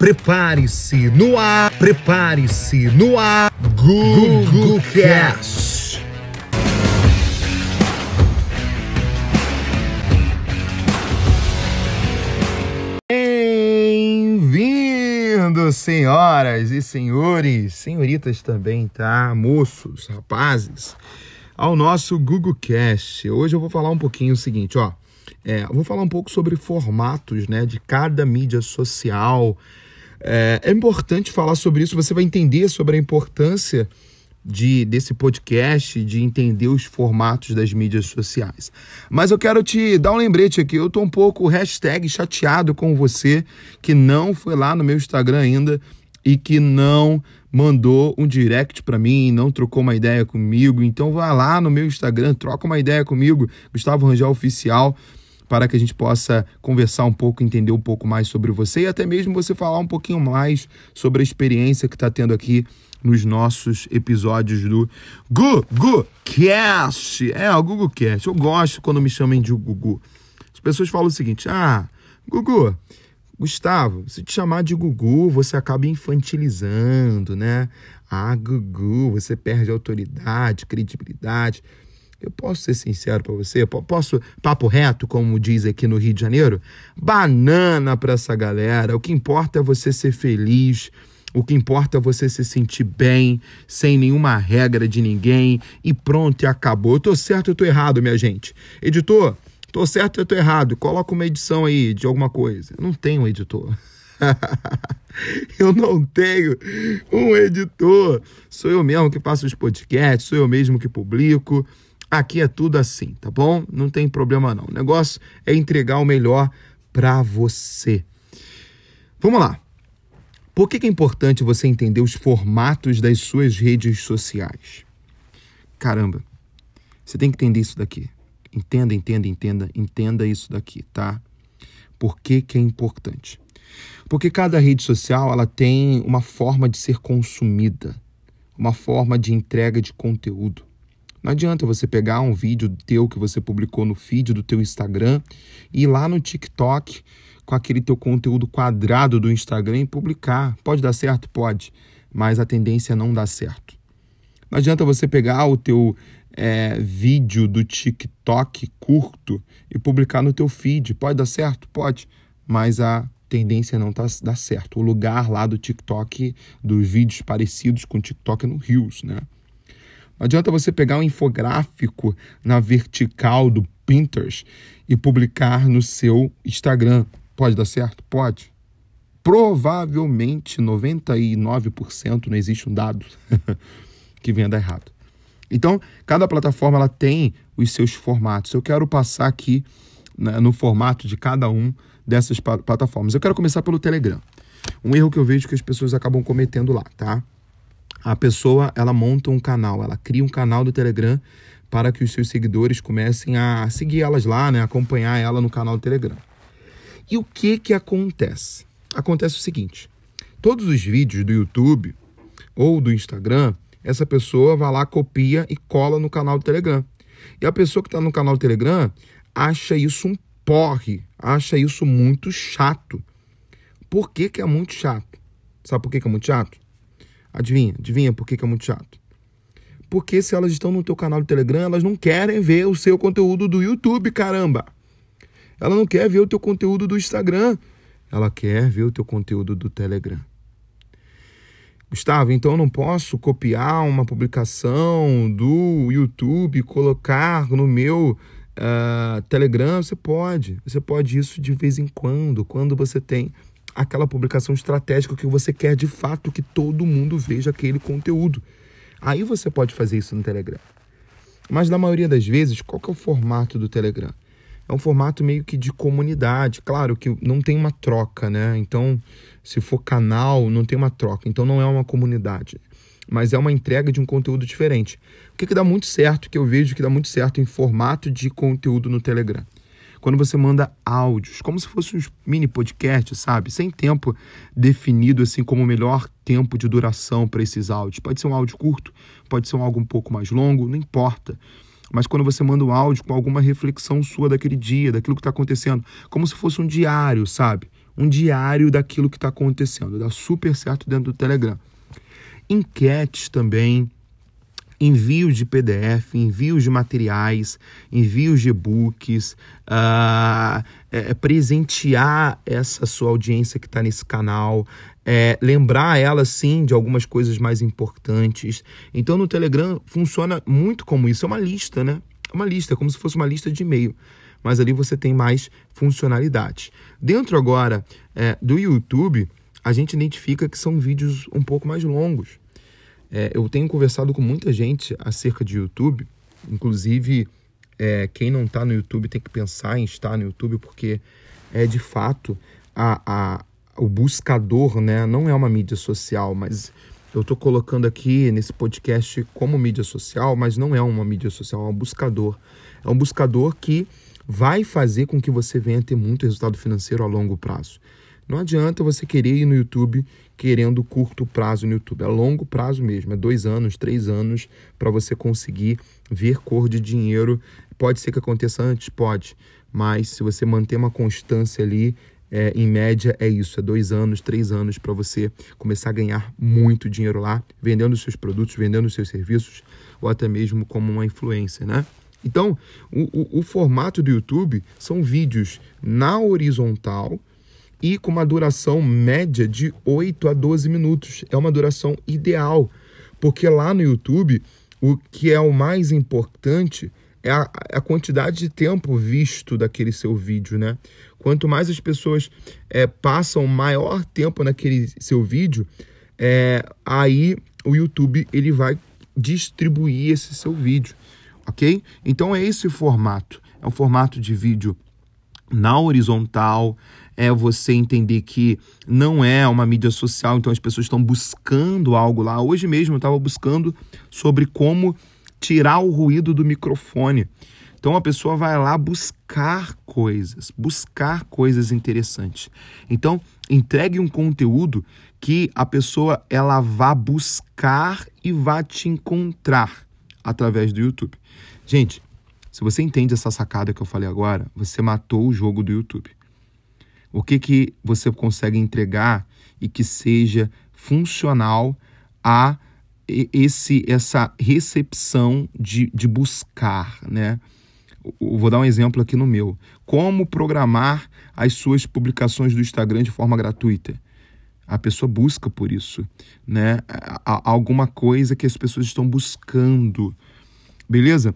prepare-se no ar, prepare-se no ar, Google Cast. Bem-vindos, senhoras e senhores, senhoritas também, tá? Moços, rapazes, ao nosso Google Cast. Hoje eu vou falar um pouquinho o seguinte, ó. É, vou falar um pouco sobre formatos, né, de cada mídia social, é, é importante falar sobre isso, você vai entender sobre a importância de, desse podcast, de entender os formatos das mídias sociais. Mas eu quero te dar um lembrete aqui, eu estou um pouco hashtag chateado com você que não foi lá no meu Instagram ainda e que não mandou um direct para mim, não trocou uma ideia comigo. Então vá lá no meu Instagram, troca uma ideia comigo, Gustavo Rangel Oficial para que a gente possa conversar um pouco, entender um pouco mais sobre você e até mesmo você falar um pouquinho mais sobre a experiência que está tendo aqui nos nossos episódios do Gugu Cast. É, o Gugu Cast. Eu gosto quando me chamem de Gugu. As pessoas falam o seguinte: ah, Gugu, Gustavo, se te chamar de Gugu, você acaba infantilizando, né? Ah, Gugu, você perde autoridade, credibilidade. Eu posso ser sincero para você? Posso, papo reto, como diz aqui no Rio de Janeiro? Banana para essa galera. O que importa é você ser feliz. O que importa é você se sentir bem, sem nenhuma regra de ninguém. E pronto, e acabou. Eu tô certo eu tô errado, minha gente? Editor, tô certo eu tô errado? Coloca uma edição aí de alguma coisa. Eu não tenho editor. eu não tenho um editor. Sou eu mesmo que faço os podcasts, sou eu mesmo que publico. Aqui é tudo assim, tá bom? Não tem problema não. O negócio é entregar o melhor para você. Vamos lá. Por que, é importante você entender os formatos das suas redes sociais? Caramba, você tem que entender isso daqui. Entenda, entenda, entenda, entenda isso daqui, tá? Por que, que é importante? Porque cada rede social ela tem uma forma de ser consumida, uma forma de entrega de conteúdo. Não adianta você pegar um vídeo teu que você publicou no feed do teu Instagram e ir lá no TikTok com aquele teu conteúdo quadrado do Instagram e publicar. Pode dar certo? Pode, mas a tendência é não dar certo. Não adianta você pegar o teu é, vídeo do TikTok curto e publicar no teu feed. Pode dar certo? Pode, mas a tendência é não tá, dar certo. O lugar lá do TikTok, dos vídeos parecidos com o TikTok é no Reels, né? Não adianta você pegar um infográfico na vertical do Pinterest e publicar no seu Instagram. Pode dar certo? Pode. Provavelmente 99% não existe um dado que venha dar errado. Então, cada plataforma ela tem os seus formatos. Eu quero passar aqui né, no formato de cada um dessas plataformas. Eu quero começar pelo Telegram. Um erro que eu vejo que as pessoas acabam cometendo lá, tá? A pessoa ela monta um canal, ela cria um canal do Telegram para que os seus seguidores comecem a seguir elas lá, né, acompanhar ela no canal do Telegram. E o que que acontece? Acontece o seguinte: todos os vídeos do YouTube ou do Instagram, essa pessoa vai lá, copia e cola no canal do Telegram. E a pessoa que está no canal do Telegram acha isso um porre, acha isso muito chato. Por que, que é muito chato? Sabe por que, que é muito chato? Adivinha? Adivinha por que, que é muito chato? Porque se elas estão no teu canal do Telegram, elas não querem ver o seu conteúdo do YouTube, caramba. Ela não quer ver o teu conteúdo do Instagram. Ela quer ver o teu conteúdo do Telegram. Gustavo, então eu não posso copiar uma publicação do YouTube colocar no meu uh, Telegram? Você pode. Você pode isso de vez em quando, quando você tem aquela publicação estratégica que você quer de fato que todo mundo veja aquele conteúdo. Aí você pode fazer isso no Telegram. Mas na maioria das vezes, qual que é o formato do Telegram? É um formato meio que de comunidade. Claro que não tem uma troca, né? Então, se for canal, não tem uma troca. Então, não é uma comunidade. Mas é uma entrega de um conteúdo diferente. O que, que dá muito certo, que eu vejo que dá muito certo em formato de conteúdo no Telegram? Quando você manda áudios, como se fosse um mini podcast, sabe? Sem tempo definido assim como o melhor tempo de duração para esses áudios. Pode ser um áudio curto, pode ser um algo um pouco mais longo, não importa. Mas quando você manda um áudio com alguma reflexão sua daquele dia, daquilo que está acontecendo, como se fosse um diário, sabe? um diário daquilo que está acontecendo. Dá super certo dentro do Telegram. Enquetes também, envios de PDF, envios de materiais, envios de e-books, uh, é, presentear essa sua audiência que está nesse canal, é, lembrar ela sim de algumas coisas mais importantes. Então no Telegram funciona muito como isso, é uma lista, né? É uma lista, é como se fosse uma lista de e-mail. Mas ali você tem mais funcionalidades. Dentro agora é, do YouTube, a gente identifica que são vídeos um pouco mais longos. É, eu tenho conversado com muita gente acerca de YouTube, inclusive é, quem não está no YouTube tem que pensar em estar no YouTube, porque é de fato a, a, o buscador, né? Não é uma mídia social, mas eu estou colocando aqui nesse podcast como mídia social, mas não é uma mídia social, é um buscador. É um buscador que vai fazer com que você venha ter muito resultado financeiro a longo prazo. Não adianta você querer ir no YouTube querendo curto prazo no YouTube. É longo prazo mesmo, é dois anos, três anos para você conseguir ver cor de dinheiro. Pode ser que aconteça antes? Pode. Mas se você manter uma constância ali, é, em média é isso, é dois anos, três anos para você começar a ganhar muito dinheiro lá, vendendo seus produtos, vendendo seus serviços, ou até mesmo como uma influência, né? Então, o, o, o formato do YouTube são vídeos na horizontal, e com uma duração média de 8 a 12 minutos. É uma duração ideal, porque lá no YouTube o que é o mais importante é a, a quantidade de tempo visto daquele seu vídeo, né? Quanto mais as pessoas é, passam maior tempo naquele seu vídeo, é, aí o YouTube ele vai distribuir esse seu vídeo, ok? Então é esse formato. É um formato de vídeo na horizontal, é você entender que não é uma mídia social, então as pessoas estão buscando algo lá. Hoje mesmo eu estava buscando sobre como tirar o ruído do microfone. Então a pessoa vai lá buscar coisas, buscar coisas interessantes. Então entregue um conteúdo que a pessoa ela vá buscar e vá te encontrar através do YouTube. Gente, se você entende essa sacada que eu falei agora, você matou o jogo do YouTube. O que, que você consegue entregar e que seja funcional a esse essa recepção de, de buscar, né? Vou dar um exemplo aqui no meu. Como programar as suas publicações do Instagram de forma gratuita? A pessoa busca por isso, né? Alguma coisa que as pessoas estão buscando. Beleza?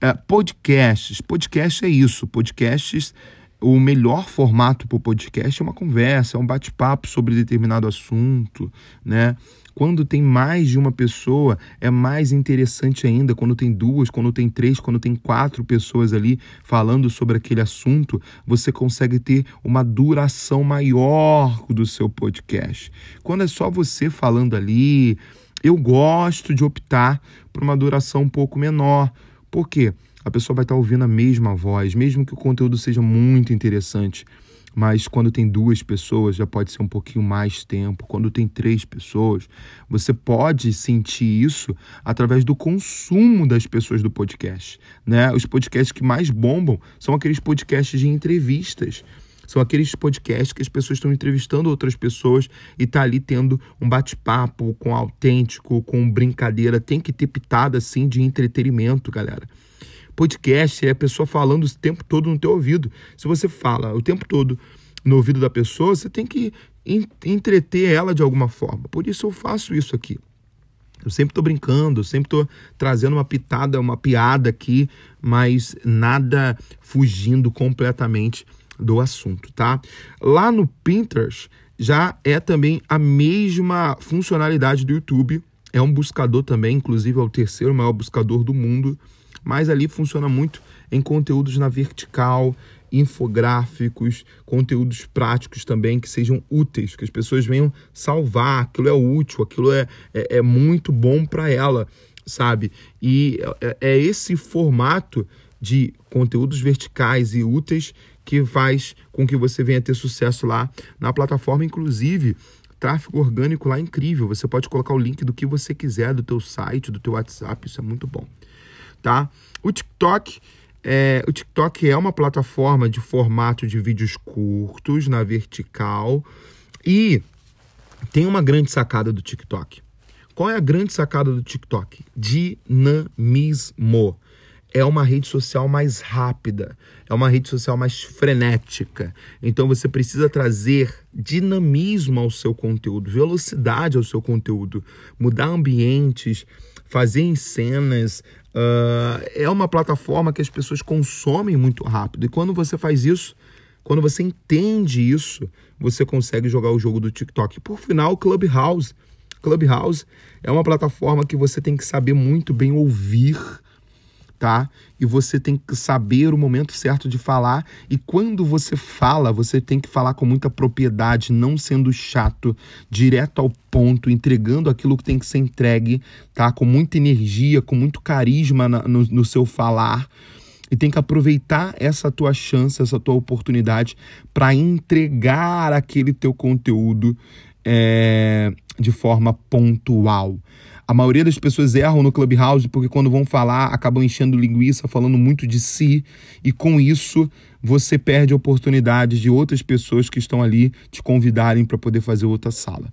É, podcasts. Podcast é isso. Podcasts o melhor formato para o podcast é uma conversa, é um bate-papo sobre determinado assunto, né? Quando tem mais de uma pessoa, é mais interessante ainda. Quando tem duas, quando tem três, quando tem quatro pessoas ali falando sobre aquele assunto, você consegue ter uma duração maior do seu podcast. Quando é só você falando ali, eu gosto de optar por uma duração um pouco menor. Por quê? A pessoa vai estar ouvindo a mesma voz, mesmo que o conteúdo seja muito interessante. Mas quando tem duas pessoas, já pode ser um pouquinho mais tempo. Quando tem três pessoas, você pode sentir isso através do consumo das pessoas do podcast. Né? Os podcasts que mais bombam são aqueles podcasts de entrevistas. São aqueles podcasts que as pessoas estão entrevistando outras pessoas e tá ali tendo um bate-papo com autêntico, com brincadeira. Tem que ter pitada assim de entretenimento, galera. Podcast é a pessoa falando o tempo todo no teu ouvido. Se você fala o tempo todo no ouvido da pessoa, você tem que entreter ela de alguma forma. Por isso eu faço isso aqui. Eu sempre estou brincando, sempre estou trazendo uma pitada, uma piada aqui, mas nada fugindo completamente do assunto, tá? Lá no Pinterest já é também a mesma funcionalidade do YouTube. É um buscador também, inclusive é o terceiro maior buscador do mundo mas ali funciona muito em conteúdos na vertical, infográficos, conteúdos práticos também que sejam úteis, que as pessoas venham salvar, aquilo é útil, aquilo é, é, é muito bom para ela, sabe? E é, é esse formato de conteúdos verticais e úteis que faz com que você venha ter sucesso lá na plataforma, inclusive tráfego orgânico lá é incrível. Você pode colocar o link do que você quiser, do teu site, do teu WhatsApp, isso é muito bom tá? O TikTok É, o TikTok é uma plataforma de formato de vídeos curtos na vertical e tem uma grande sacada do TikTok. Qual é a grande sacada do TikTok? Dinamismo. É uma rede social mais rápida, é uma rede social mais frenética. Então você precisa trazer dinamismo ao seu conteúdo, velocidade ao seu conteúdo, mudar ambientes, fazer em cenas. Uh, é uma plataforma que as pessoas consomem muito rápido. E quando você faz isso, quando você entende isso, você consegue jogar o jogo do TikTok. Por final, Clubhouse. Clubhouse é uma plataforma que você tem que saber muito bem ouvir, tá? E você tem que saber o momento certo de falar. E quando você fala, você tem que falar com muita propriedade, não sendo chato, direto ao ponto, entregando aquilo que tem que ser entregue, tá? Com muita energia, com muito carisma no, no seu falar e tem que aproveitar essa tua chance, essa tua oportunidade para entregar aquele teu conteúdo é, de forma pontual. A maioria das pessoas erram no Clubhouse porque quando vão falar acabam enchendo linguiça, falando muito de si, e com isso você perde a oportunidade de outras pessoas que estão ali te convidarem para poder fazer outra sala.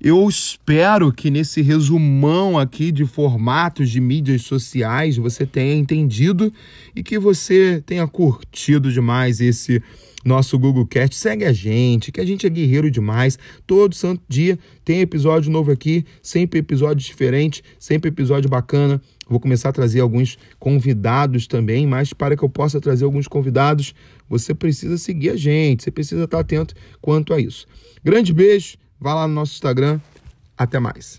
Eu espero que nesse resumão aqui de formatos de mídias sociais você tenha entendido e que você tenha curtido demais esse nosso Google Cast. Segue a gente, que a gente é guerreiro demais. Todo santo dia tem episódio novo aqui, sempre episódio diferente, sempre episódio bacana. Vou começar a trazer alguns convidados também, mas para que eu possa trazer alguns convidados, você precisa seguir a gente, você precisa estar atento quanto a isso. Grande beijo Vá lá no nosso Instagram. Até mais.